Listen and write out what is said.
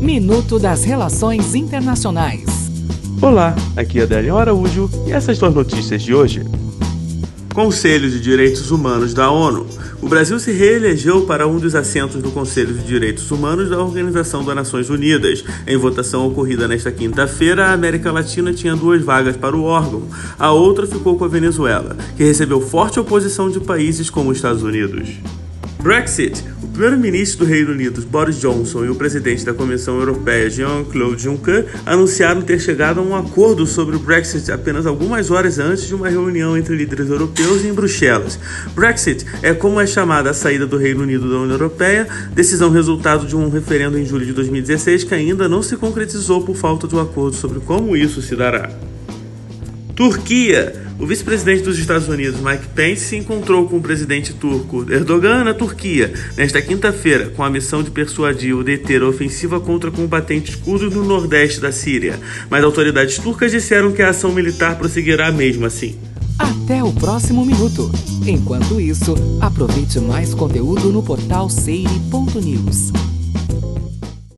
Minuto das Relações Internacionais. Olá, aqui é Adélio Araújo e essas duas notícias de hoje. Conselho de Direitos Humanos da ONU. O Brasil se reelegeu para um dos assentos do Conselho de Direitos Humanos da Organização das Nações Unidas. Em votação ocorrida nesta quinta-feira, a América Latina tinha duas vagas para o órgão. A outra ficou com a Venezuela, que recebeu forte oposição de países como os Estados Unidos. Brexit. O primeiro-ministro do Reino Unido, Boris Johnson, e o presidente da Comissão Europeia, Jean-Claude Juncker, anunciaram ter chegado a um acordo sobre o Brexit apenas algumas horas antes de uma reunião entre líderes europeus em Bruxelas. Brexit é como é chamada a saída do Reino Unido da União Europeia, decisão resultado de um referendo em julho de 2016 que ainda não se concretizou por falta de um acordo sobre como isso se dará. Turquia. O vice-presidente dos Estados Unidos, Mike Pence, se encontrou com o presidente turco Erdogan na Turquia nesta quinta-feira, com a missão de persuadir o deter a ofensiva contra combatentes curdos no nordeste da Síria. Mas autoridades turcas disseram que a ação militar prosseguirá mesmo assim. Até o próximo minuto. Enquanto isso, aproveite mais conteúdo no portal seire.news.